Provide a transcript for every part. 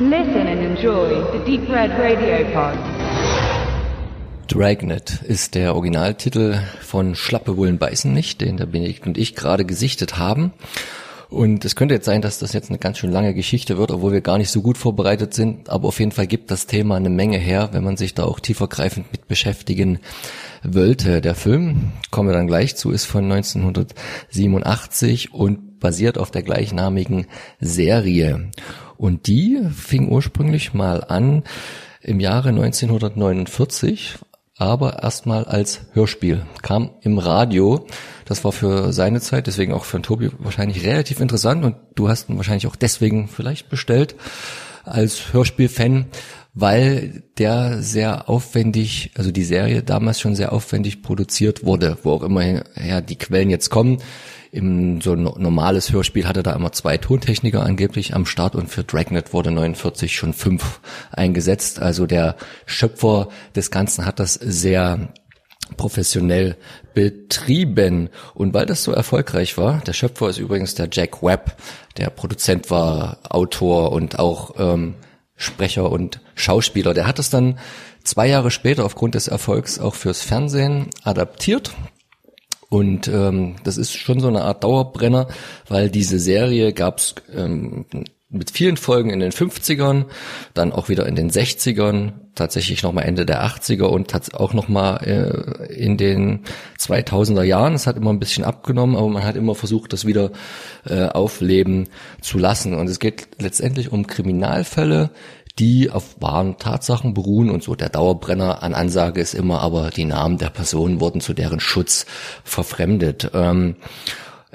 Listen and enjoy the Deep Red Radio Pod. Dragnet ist der Originaltitel von Schlappe Bullen beißen nicht, den der Benedikt und ich gerade gesichtet haben. Und es könnte jetzt sein, dass das jetzt eine ganz schön lange Geschichte wird, obwohl wir gar nicht so gut vorbereitet sind. Aber auf jeden Fall gibt das Thema eine Menge her, wenn man sich da auch tiefergreifend mit beschäftigen wollte. Der Film, kommen wir dann gleich zu, ist von 1987 und basiert auf der gleichnamigen Serie. Und die fing ursprünglich mal an im Jahre 1949 aber erstmal als Hörspiel. Kam im Radio. Das war für seine Zeit, deswegen auch für Tobi wahrscheinlich relativ interessant und du hast ihn wahrscheinlich auch deswegen vielleicht bestellt als Hörspiel-Fan, weil der sehr aufwendig, also die Serie damals schon sehr aufwendig produziert wurde, wo auch immer her die Quellen jetzt kommen im so ein normales Hörspiel hatte da immer zwei Tontechniker angeblich am Start und für Dragnet wurde 49 schon fünf eingesetzt. Also der Schöpfer des Ganzen hat das sehr professionell betrieben. Und weil das so erfolgreich war, der Schöpfer ist übrigens der Jack Webb, der Produzent war, Autor und auch ähm, Sprecher und Schauspieler. Der hat es dann zwei Jahre später aufgrund des Erfolgs auch fürs Fernsehen adaptiert. Und ähm, das ist schon so eine Art Dauerbrenner, weil diese Serie gab's ähm, mit vielen Folgen in den 50ern, dann auch wieder in den 60ern, tatsächlich nochmal Ende der 80er und auch nochmal äh, in den 2000er Jahren. Es hat immer ein bisschen abgenommen, aber man hat immer versucht, das wieder äh, aufleben zu lassen. Und es geht letztendlich um Kriminalfälle, die auf wahren Tatsachen beruhen und so der Dauerbrenner an Ansage ist immer, aber die Namen der Personen wurden zu deren Schutz verfremdet. Ähm,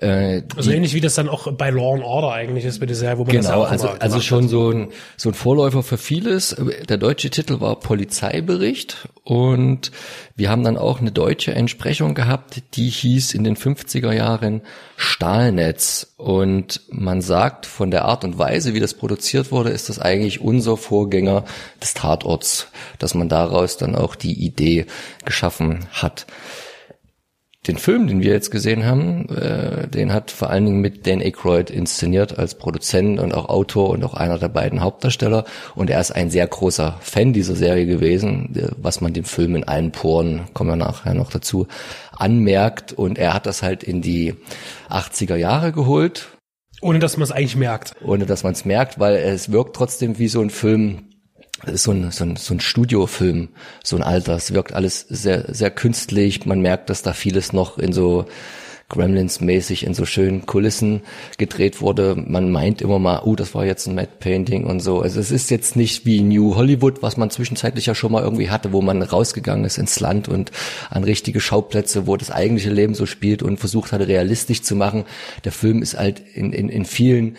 äh, also ähnlich wie das dann auch bei Law and Order eigentlich ist mit der Serie, wo man genau, das also also schon hat. so ein so ein Vorläufer für vieles. Der deutsche Titel war Polizeibericht und wir haben dann auch eine deutsche Entsprechung gehabt, die hieß in den 50er Jahren Stahlnetz und man sagt von der Art und Weise, wie das produziert wurde, ist das eigentlich unser Vorgänger des Tatorts, dass man daraus dann auch die Idee geschaffen hat den Film, den wir jetzt gesehen haben, äh, den hat vor allen Dingen mit Dan Aykroyd inszeniert als Produzent und auch Autor und auch einer der beiden Hauptdarsteller. Und er ist ein sehr großer Fan dieser Serie gewesen, was man dem Film in allen Poren, kommen wir nachher noch dazu, anmerkt. Und er hat das halt in die 80er Jahre geholt. Ohne dass man es eigentlich merkt. Ohne dass man es merkt, weil es wirkt trotzdem wie so ein Film, so ein, so ein, so ein Studiofilm, so ein alter. Es wirkt alles sehr, sehr künstlich. Man merkt, dass da vieles noch in so Gremlins-mäßig in so schönen Kulissen gedreht wurde. Man meint immer mal, oh, das war jetzt ein Matte Painting und so. Also es ist jetzt nicht wie New Hollywood, was man zwischenzeitlich ja schon mal irgendwie hatte, wo man rausgegangen ist ins Land und an richtige Schauplätze, wo das eigentliche Leben so spielt und versucht hatte, realistisch zu machen. Der Film ist halt in, in, in vielen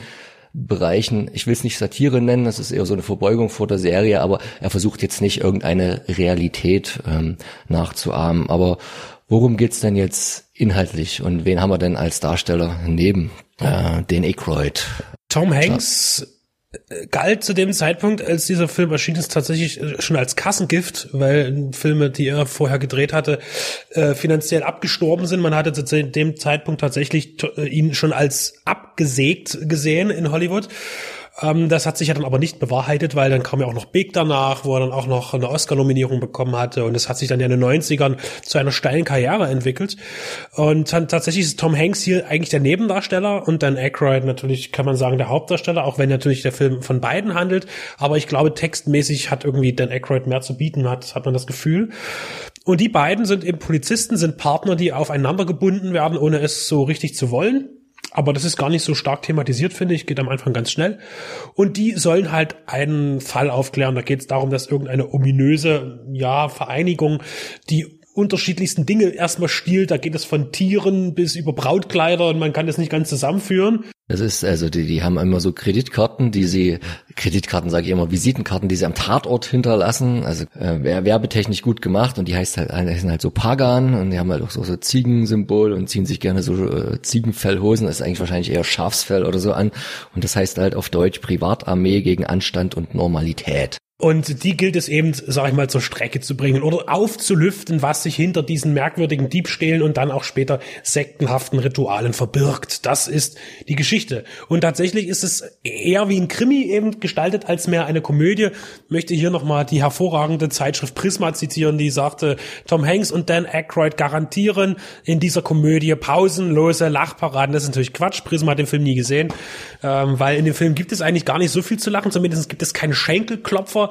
Bereichen, ich will es nicht Satire nennen, das ist eher so eine Verbeugung vor der Serie, aber er versucht jetzt nicht irgendeine Realität ähm, nachzuahmen. Aber worum geht's denn jetzt inhaltlich und wen haben wir denn als Darsteller neben äh, den Aykroyd? Tom Hanks galt zu dem Zeitpunkt, als dieser Film erschien ist, tatsächlich äh, schon als Kassengift, weil Filme, die er vorher gedreht hatte, äh, finanziell abgestorben sind. Man hatte zu dem Zeitpunkt tatsächlich äh, ihn schon als abgesägt gesehen in Hollywood. Ähm, das hat sich ja dann aber nicht bewahrheitet, weil dann kam ja auch noch Big danach, wo er dann auch noch eine Oscar-Nominierung bekommen hatte. Und es hat sich dann ja in den 90ern zu einer steilen Karriere entwickelt. Und dann tatsächlich ist Tom Hanks hier eigentlich der Nebendarsteller und dann Aykroyd natürlich, kann man sagen, der Hauptdarsteller, auch wenn natürlich der Film von beiden handelt. Aber ich glaube, textmäßig hat irgendwie Dan Aykroyd mehr zu bieten, hat, hat man das Gefühl. Und die beiden sind eben Polizisten, sind Partner, die aufeinander gebunden werden, ohne es so richtig zu wollen. Aber das ist gar nicht so stark thematisiert, finde ich. Geht am Anfang ganz schnell. Und die sollen halt einen Fall aufklären. Da geht es darum, dass irgendeine ominöse, ja, Vereinigung, die unterschiedlichsten Dinge erstmal stiehlt. Da geht es von Tieren bis über Brautkleider und man kann das nicht ganz zusammenführen. Das ist, also die, die haben immer so Kreditkarten, die sie, Kreditkarten sage ich immer, Visitenkarten, die sie am Tatort hinterlassen. Also äh, werbetechnisch gut gemacht und die heißt halt, heißen halt so Pagan und die haben halt auch so, so Ziegensymbol und ziehen sich gerne so äh, Ziegenfellhosen, das ist eigentlich wahrscheinlich eher Schafsfell oder so an. Und das heißt halt auf Deutsch Privatarmee gegen Anstand und Normalität. Und die gilt es eben, sag ich mal, zur Strecke zu bringen oder aufzulüften, was sich hinter diesen merkwürdigen Diebstählen und dann auch später sektenhaften Ritualen verbirgt. Das ist die Geschichte. Und tatsächlich ist es eher wie ein Krimi eben gestaltet als mehr eine Komödie. Möchte hier nochmal die hervorragende Zeitschrift Prisma zitieren, die sagte, Tom Hanks und Dan Aykroyd garantieren in dieser Komödie pausenlose Lachparaden. Das ist natürlich Quatsch. Prisma hat den Film nie gesehen, ähm, weil in dem Film gibt es eigentlich gar nicht so viel zu lachen. Zumindest gibt es keine Schenkelklopfer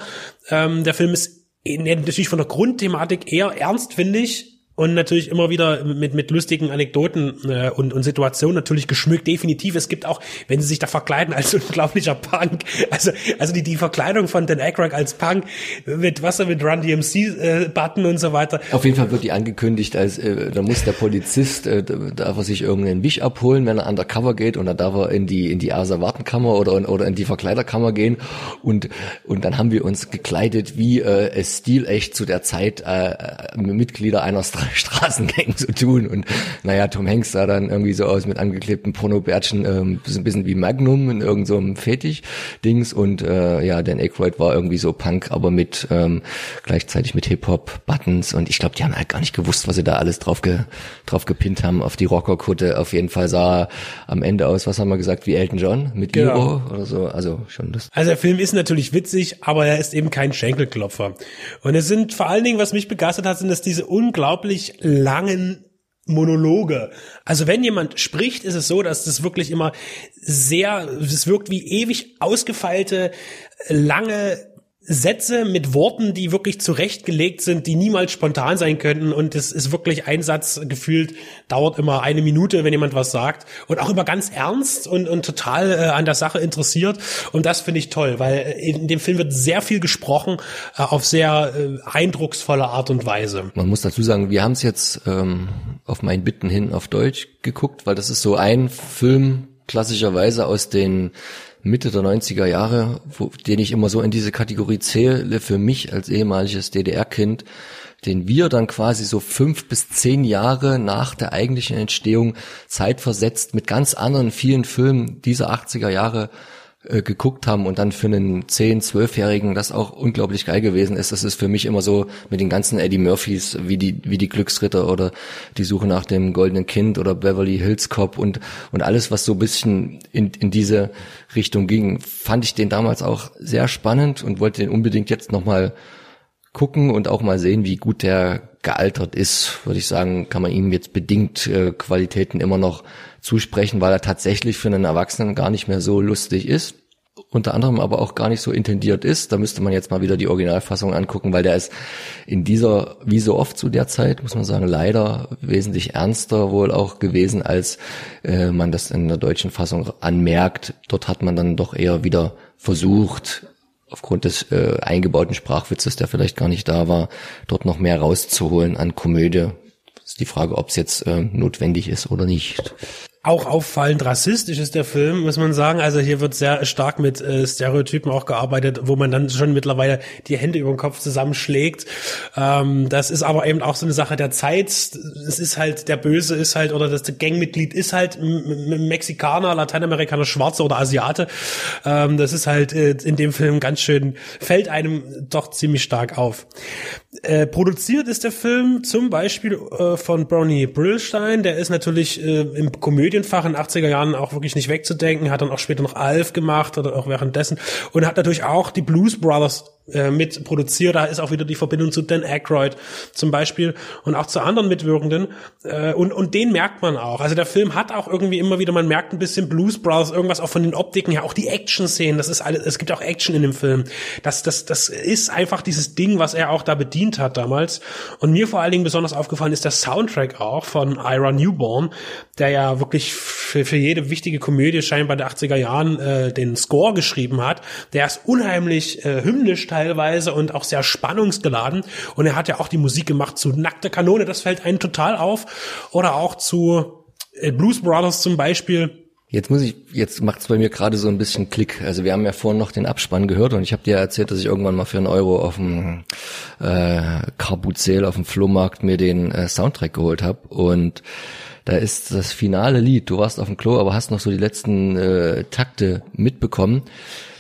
ähm, der Film ist natürlich von der Grundthematik eher ernst, finde ich und natürlich immer wieder mit mit lustigen Anekdoten äh, und und Situationen natürlich geschmückt. Definitiv es gibt auch wenn sie sich da verkleiden als unglaublicher Punk. Also also die die Verkleidung von Dan Aykroyd als Punk mit was mit Run DMC äh, Button und so weiter. Auf jeden Fall wird die angekündigt als äh, da muss der Polizist äh, darf er sich irgendeinen Wisch abholen wenn er undercover geht und dann darf er in die in die Asservatenkammer oder oder in die Verkleiderkammer gehen. Und und dann haben wir uns gekleidet wie äh, es stilecht zu der Zeit äh, Mitglieder einer Straßengang zu tun. Und naja, Tom Hanks sah dann irgendwie so aus mit angeklebten Pornobärtchen, ähm, ein bisschen wie Magnum in irgendeinem so Fetisch-Dings. Und äh, ja, Dan Aykroyd war irgendwie so Punk, aber mit ähm, gleichzeitig mit Hip-Hop-Buttons. Und ich glaube, die haben halt gar nicht gewusst, was sie da alles drauf, ge drauf gepinnt haben auf die Rockerkutte. Auf jeden Fall sah er am Ende aus, was haben wir gesagt, wie Elton John mit genau. Oder so. Also schon das. Also der Film ist natürlich witzig, aber er ist eben kein Schenkelklopfer. Und es sind vor allen Dingen, was mich begeistert hat, sind es diese unglaublich unglaublich langen Monologe. Also wenn jemand spricht, ist es so, dass das wirklich immer sehr, es wirkt wie ewig ausgefeilte, lange Sätze mit Worten, die wirklich zurechtgelegt sind, die niemals spontan sein könnten. Und es ist wirklich ein Satz gefühlt, dauert immer eine Minute, wenn jemand was sagt. Und auch immer ganz ernst und, und total äh, an der Sache interessiert. Und das finde ich toll, weil in dem Film wird sehr viel gesprochen, äh, auf sehr äh, eindrucksvolle Art und Weise. Man muss dazu sagen, wir haben es jetzt ähm, auf meinen Bitten hin auf Deutsch geguckt, weil das ist so ein Film klassischerweise aus den Mitte der 90er Jahre, wo, den ich immer so in diese Kategorie zähle, für mich als ehemaliges DDR-Kind, den wir dann quasi so fünf bis zehn Jahre nach der eigentlichen Entstehung zeitversetzt mit ganz anderen vielen Filmen dieser 80er Jahre äh, geguckt haben und dann für einen 10-, 12-Jährigen das auch unglaublich geil gewesen ist. Das ist für mich immer so mit den ganzen Eddie Murphys, wie die, wie die Glücksritter oder die Suche nach dem goldenen Kind oder Beverly Hills Cop und, und alles, was so ein bisschen in, in diese Richtung ging, fand ich den damals auch sehr spannend und wollte den unbedingt jetzt nochmal gucken und auch mal sehen, wie gut der gealtert ist, würde ich sagen, kann man ihm jetzt bedingt äh, Qualitäten immer noch zusprechen, weil er tatsächlich für einen Erwachsenen gar nicht mehr so lustig ist. Unter anderem aber auch gar nicht so intendiert ist. Da müsste man jetzt mal wieder die Originalfassung angucken, weil der ist in dieser, wie so oft zu der Zeit, muss man sagen, leider wesentlich ernster wohl auch gewesen, als äh, man das in der deutschen Fassung anmerkt. Dort hat man dann doch eher wieder versucht, aufgrund des äh, eingebauten Sprachwitzes, der vielleicht gar nicht da war, dort noch mehr rauszuholen an Komödie. Das ist die Frage, ob es jetzt äh, notwendig ist oder nicht auch auffallend rassistisch ist der Film, muss man sagen. Also hier wird sehr stark mit äh, Stereotypen auch gearbeitet, wo man dann schon mittlerweile die Hände über den Kopf zusammenschlägt. Ähm, das ist aber eben auch so eine Sache der Zeit. Es ist halt, der Böse ist halt, oder das Gangmitglied ist halt Mexikaner, Lateinamerikaner, Schwarze oder Asiate. Ähm, das ist halt äh, in dem Film ganz schön, fällt einem doch ziemlich stark auf. Äh, produziert ist der Film zum Beispiel äh, von Brownie Brillstein. Der ist natürlich äh, im Komödienfach in 80er Jahren auch wirklich nicht wegzudenken. Hat dann auch später noch Alf gemacht oder auch währenddessen. Und hat natürlich auch die Blues Brothers äh, mit produziert. Da ist auch wieder die Verbindung zu Dan Aykroyd zum Beispiel und auch zu anderen Mitwirkenden. Äh, und, und den merkt man auch. Also der Film hat auch irgendwie immer wieder, man merkt ein bisschen Blues Brothers, irgendwas auch von den Optiken her, auch die Action-Szenen, das ist alles, es gibt auch Action in dem Film. Das, das, das ist einfach dieses Ding, was er auch da bedient hat damals. Und mir vor allen Dingen besonders aufgefallen ist der Soundtrack auch von Ira Newborn, der ja wirklich für, für jede wichtige Komödie scheinbar der 80er Jahren äh, den Score geschrieben hat. Der ist unheimlich äh, hymnisch teilweise und auch sehr spannungsgeladen. Und er hat ja auch die Musik gemacht zu Nackte Kanone, das fällt einem total auf. Oder auch zu äh, Blues Brothers zum Beispiel. Jetzt muss ich, jetzt macht's bei mir gerade so ein bisschen Klick. Also wir haben ja vorhin noch den Abspann gehört und ich habe dir erzählt, dass ich irgendwann mal für einen Euro auf dem äh, Carbuzel auf dem Flohmarkt mir den äh, Soundtrack geholt habe und da ist das finale Lied. Du warst auf dem Klo, aber hast noch so die letzten äh, Takte mitbekommen.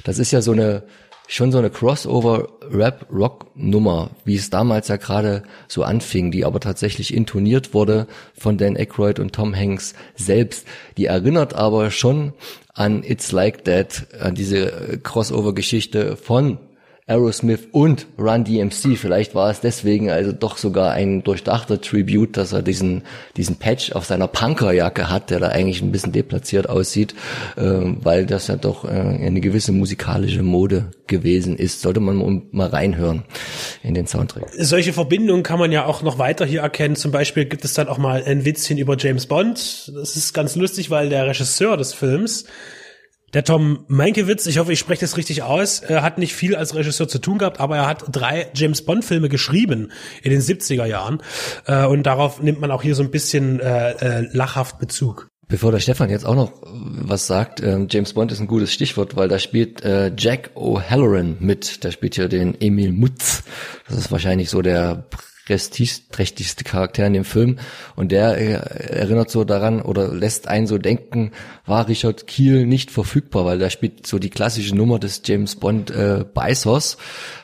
Das ist ja so eine schon so eine Crossover-Rap-Rock-Nummer, wie es damals ja gerade so anfing, die aber tatsächlich intoniert wurde von Dan Aykroyd und Tom Hanks selbst. Die erinnert aber schon an It's Like That, an diese Crossover-Geschichte von Aerosmith und Run DMC. Vielleicht war es deswegen also doch sogar ein durchdachter Tribute, dass er diesen, diesen Patch auf seiner Punkerjacke hat, der da eigentlich ein bisschen deplatziert aussieht, äh, weil das ja doch äh, eine gewisse musikalische Mode gewesen ist. Sollte man mal reinhören in den Soundtrack. Solche Verbindungen kann man ja auch noch weiter hier erkennen. Zum Beispiel gibt es dann auch mal ein Witzchen über James Bond. Das ist ganz lustig, weil der Regisseur des Films der Tom Mankiewicz, ich hoffe, ich spreche das richtig aus, er hat nicht viel als Regisseur zu tun gehabt, aber er hat drei James Bond Filme geschrieben in den 70er Jahren äh, und darauf nimmt man auch hier so ein bisschen äh, äh, lachhaft Bezug. Bevor der Stefan jetzt auch noch was sagt, äh, James Bond ist ein gutes Stichwort, weil da spielt äh, Jack O'Halloran mit. Der spielt hier den Emil Mutz. Das ist wahrscheinlich so der prestigeträchtigste Charakter in dem Film. Und der äh, erinnert so daran oder lässt einen so denken, war Richard Kiel nicht verfügbar, weil da spielt so die klassische Nummer des James Bond äh, Beißers,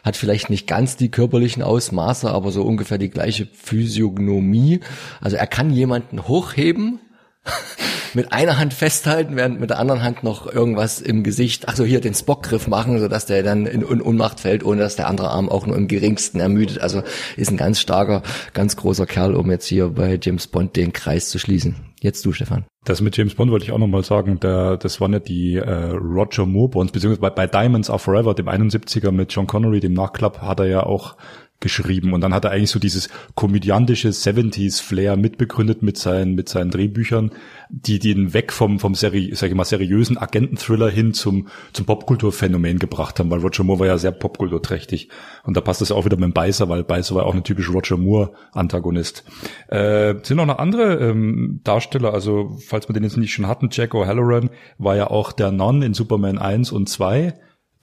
hat vielleicht nicht ganz die körperlichen Ausmaße, aber so ungefähr die gleiche Physiognomie. Also er kann jemanden hochheben mit einer Hand festhalten, während mit der anderen Hand noch irgendwas im Gesicht, ach so hier den Spockgriff machen, so dass der dann in, in Unmacht fällt, ohne dass der andere Arm auch nur im geringsten ermüdet. Also ist ein ganz starker, ganz großer Kerl, um jetzt hier bei James Bond den Kreis zu schließen. Jetzt du, Stefan. Das mit James Bond wollte ich auch nochmal sagen, der, das waren ja die äh, Roger Moore Bonds, beziehungsweise bei, bei Diamonds Are Forever, dem 71er mit John Connery, dem Nachklapp, hat er ja auch geschrieben. Und dann hat er eigentlich so dieses komödiantische 70s Flair mitbegründet mit seinen mit seinen Drehbüchern, die den weg vom vom seri sag ich mal seriösen Agententhriller hin zum zum Popkulturphänomen gebracht haben, weil Roger Moore war ja sehr popkulturträchtig. Und da passt das auch wieder mit dem Beißer, weil Beißer war auch ein typisch Roger Moore Antagonist. Äh, sind auch noch andere ähm, Darsteller, also falls wir den jetzt nicht schon hatten, Jack O'Halloran war ja auch der Non in Superman 1 und 2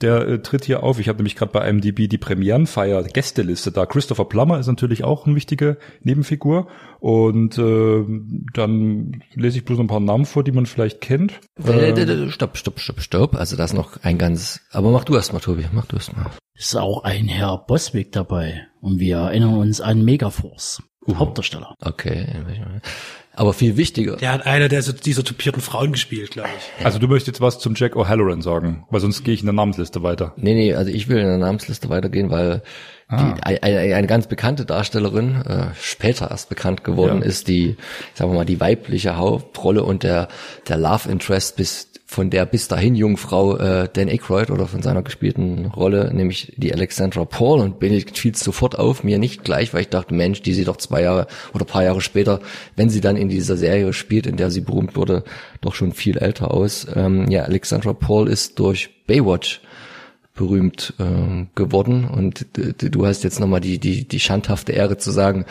der äh, tritt hier auf. Ich habe nämlich gerade bei IMDb die Premierenfeier Gästeliste da. Christopher Plummer ist natürlich auch eine wichtige Nebenfigur. Und äh, dann lese ich bloß ein paar Namen vor, die man vielleicht kennt. Äh, äh, stopp, stopp, stopp, stopp. Also da ist noch ein ganz. Aber mach du erst mal, Tobi. Mach du erst mal. Ist auch ein Herr Boswick dabei. Und wir erinnern uns an Megaforce. Uh, Hauptdarsteller. Okay. Aber viel wichtiger. Der hat einer der so, dieser topierten Frauen gespielt, glaube ich. Also du möchtest jetzt was zum Jack O'Halloran sagen, weil sonst gehe ich in der Namensliste weiter. Nee, nee, also ich will in der Namensliste weitergehen, weil ah. die, eine, eine, ganz bekannte Darstellerin, äh, später erst bekannt geworden ja. ist, die, sagen wir mal, die weibliche Hauptrolle und der, der Love Interest bis von der bis dahin Jungfrau äh, Dan Aykroyd oder von seiner gespielten Rolle, nämlich die Alexandra Paul und Benedikt fiel sofort auf, mir nicht gleich, weil ich dachte, Mensch, die sieht doch zwei Jahre oder paar Jahre später, wenn sie dann in dieser Serie spielt, in der sie berühmt wurde, doch schon viel älter aus. Ähm, ja, Alexandra Paul ist durch Baywatch berühmt äh, geworden und du hast jetzt nochmal die, die, die schandhafte Ehre zu sagen,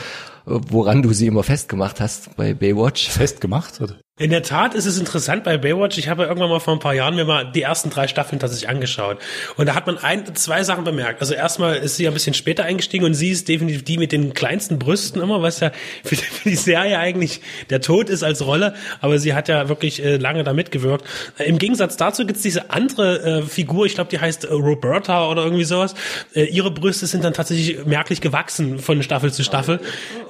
woran du sie immer festgemacht hast bei Baywatch. Festgemacht? In der Tat ist es interessant bei Baywatch. Ich habe irgendwann mal vor ein paar Jahren mir mal die ersten drei Staffeln tatsächlich angeschaut. Und da hat man ein, zwei Sachen bemerkt. Also erstmal ist sie ja ein bisschen später eingestiegen und sie ist definitiv die mit den kleinsten Brüsten immer, was ja für die, für die Serie eigentlich der Tod ist als Rolle. Aber sie hat ja wirklich äh, lange da mitgewirkt. Äh, Im Gegensatz dazu gibt's diese andere äh, Figur, ich glaube, die heißt äh, Roberta oder irgendwie sowas. Äh, ihre Brüste sind dann tatsächlich merklich gewachsen von Staffel zu Staffel.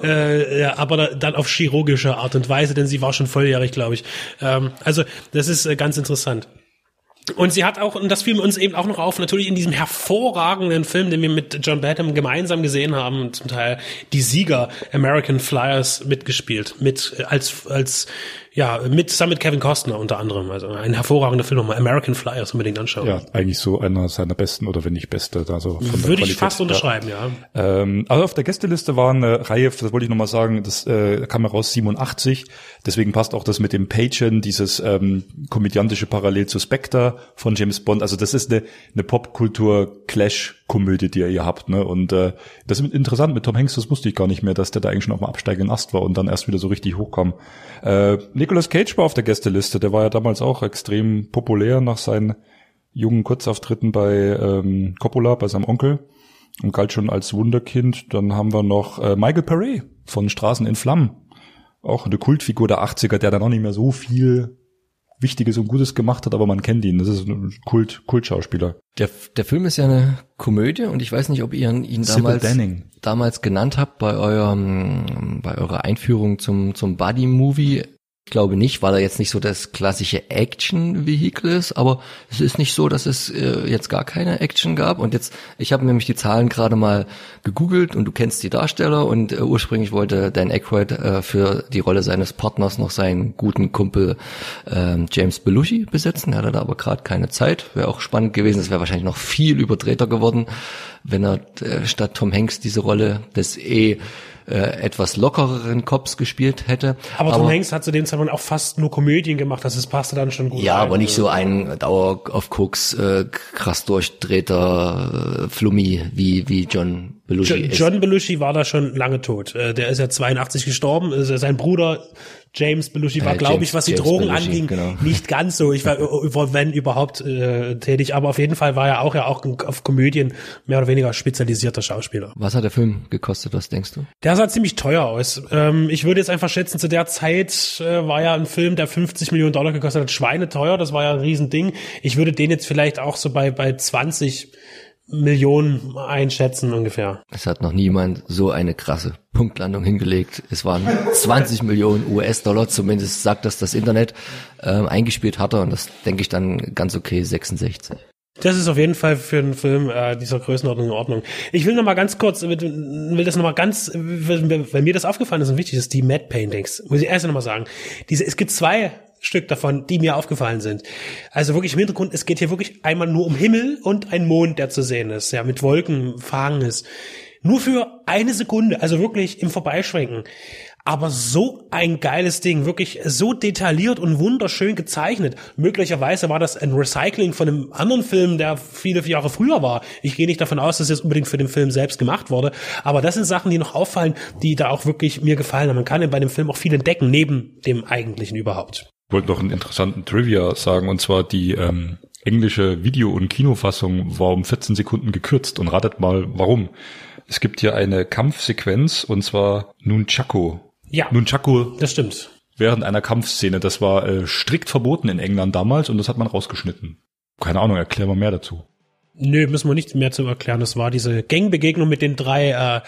Äh, aber dann auf chirurgische Art und Weise, denn sie war schon volljährig, glaube ich. Ähm, also das ist äh, ganz interessant. Und sie hat auch, und das fiel uns eben auch noch auf, natürlich in diesem hervorragenden Film, den wir mit John Badham gemeinsam gesehen haben, zum Teil die Sieger American Flyers mitgespielt, mit äh, als als ja, mit zusammen mit Kevin Costner unter anderem. Also ein hervorragender Film nochmal. American Flyers unbedingt anschauen. Ja, eigentlich so einer seiner besten oder wenn nicht beste. Also von Würde ich fast unterschreiben, ja. Ähm, also auf der Gästeliste war eine Reihe, das wollte ich nochmal sagen, das äh, kam heraus 87. Deswegen passt auch das mit dem Pagen, dieses ähm, komödiantische Parallel zu Spectre von James Bond. Also das ist eine, eine Popkultur-Clash-Komödie, die ihr hier habt. Ne? Und äh, das ist interessant mit Tom Hanks, das wusste ich gar nicht mehr, dass der da eigentlich schon auf dem absteigenden Ast war und dann erst wieder so richtig hochkam. Äh, Nicolas Cage war auf der Gästeliste, der war ja damals auch extrem populär nach seinen jungen Kurzauftritten bei ähm, Coppola, bei seinem Onkel und galt schon als Wunderkind. Dann haben wir noch äh, Michael Paré von Straßen in Flammen. Auch eine Kultfigur der 80er, der dann auch nicht mehr so viel Wichtiges und Gutes gemacht hat, aber man kennt ihn. Das ist ein Kult, Kultschauspieler. Der, der Film ist ja eine Komödie und ich weiß nicht, ob ihr ihn damals, damals genannt habt bei eurem, bei eurer Einführung zum, zum Buddy-Movie. Ich glaube nicht, weil er jetzt nicht so das klassische Action-Vehikel ist, aber es ist nicht so, dass es äh, jetzt gar keine Action gab. Und jetzt, ich habe nämlich die Zahlen gerade mal gegoogelt und du kennst die Darsteller und äh, ursprünglich wollte Dan Aykroyd äh, für die Rolle seines Partners noch seinen guten Kumpel äh, James Belushi besetzen. Er hatte da aber gerade keine Zeit. Wäre auch spannend gewesen. Es wäre wahrscheinlich noch viel überdrehter geworden, wenn er äh, statt Tom Hanks diese Rolle des eh äh, etwas lockereren Cops gespielt hätte. Aber, aber Tom Hanks hat zu dem Zeitpunkt auch fast nur Komödien gemacht, das ist, passte dann schon gut. Ja, rein. aber nicht so ein Dauer auf Koks, äh, krass durchdrehter äh, Flummi wie, wie John Belushi. John, John Belushi war da schon lange tot. Äh, der ist ja 82 gestorben. Sein Bruder James Belushi war, äh, glaube ich, was die Drogen Belushi, anging, genau. nicht ganz so. Ich war, wenn überhaupt, äh, tätig. Aber auf jeden Fall war er auch ja auch auf Komödien mehr oder weniger spezialisierter Schauspieler. Was hat der Film gekostet, was denkst du? Der sah ziemlich teuer aus. Ähm, ich würde jetzt einfach schätzen, zu der Zeit äh, war ja ein Film, der 50 Millionen Dollar gekostet hat, schweineteuer. Das war ja ein Riesending. Ich würde den jetzt vielleicht auch so bei, bei 20 Millionen einschätzen ungefähr. Es hat noch niemand so eine krasse Punktlandung hingelegt. Es waren 20 Millionen US-Dollar, zumindest sagt das das Internet, ähm, eingespielt hatte und das denke ich dann ganz okay 66. Das ist auf jeden Fall für einen Film äh, dieser Größenordnung in Ordnung. Ich will noch mal ganz kurz, will das noch mal ganz, weil mir das aufgefallen ist und wichtig ist, die Matte Paintings. Muss ich erst noch mal sagen. Diese, es gibt zwei Stück davon, die mir aufgefallen sind. Also wirklich im Hintergrund, es geht hier wirklich einmal nur um Himmel und ein Mond, der zu sehen ist, ja, mit Wolken verhangen ist. Nur für eine Sekunde, also wirklich im Vorbeischwenken. Aber so ein geiles Ding, wirklich so detailliert und wunderschön gezeichnet. Möglicherweise war das ein Recycling von einem anderen Film, der viele Jahre früher war. Ich gehe nicht davon aus, dass es unbedingt für den Film selbst gemacht wurde. Aber das sind Sachen, die noch auffallen, die da auch wirklich mir gefallen haben. Man kann bei dem Film auch viel entdecken, neben dem eigentlichen überhaupt wollte noch einen interessanten Trivia sagen, und zwar die ähm, englische Video- und Kinofassung war um 14 Sekunden gekürzt. Und ratet mal, warum. Es gibt hier eine Kampfsequenz, und zwar Nunchaku. Ja. Nunchaku. Das stimmt. Während einer Kampfszene. Das war äh, strikt verboten in England damals und das hat man rausgeschnitten. Keine Ahnung, erklär mal mehr dazu. Nö, müssen wir nichts mehr zu erklären. Das war diese Gangbegegnung mit den drei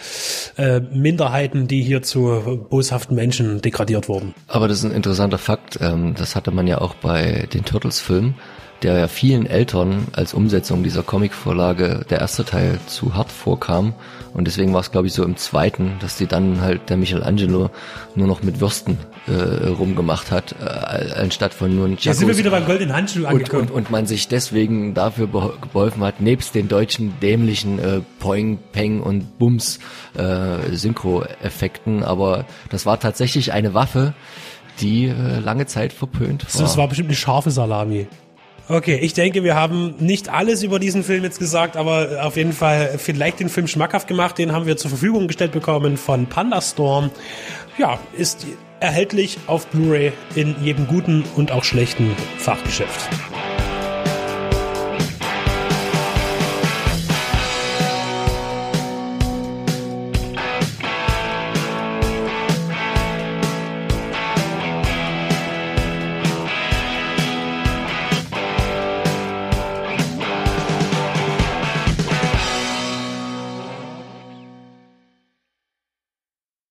äh, äh, Minderheiten, die hier zu boshaften Menschen degradiert wurden. Aber das ist ein interessanter Fakt. Ähm, das hatte man ja auch bei den Turtles-Filmen der ja vielen Eltern als Umsetzung dieser Comicvorlage der erste Teil zu hart vorkam. Und deswegen war es, glaube ich, so im zweiten, dass die dann halt der Michelangelo nur noch mit Würsten äh, rumgemacht hat, äh, anstatt von nur Ja, sind wir wieder beim goldenen Handschuh angekommen. Und, und, und man sich deswegen dafür geholfen hat, nebst den deutschen dämlichen äh, Poing, Peng und Bums äh, Synchro-Effekten. Aber das war tatsächlich eine Waffe, die äh, lange Zeit verpönt war. Das war bestimmt eine scharfe Salami. Okay, ich denke, wir haben nicht alles über diesen Film jetzt gesagt, aber auf jeden Fall vielleicht den Film schmackhaft gemacht. Den haben wir zur Verfügung gestellt bekommen von Pandastorm. Ja, ist erhältlich auf Blu-ray in jedem guten und auch schlechten Fachgeschäft.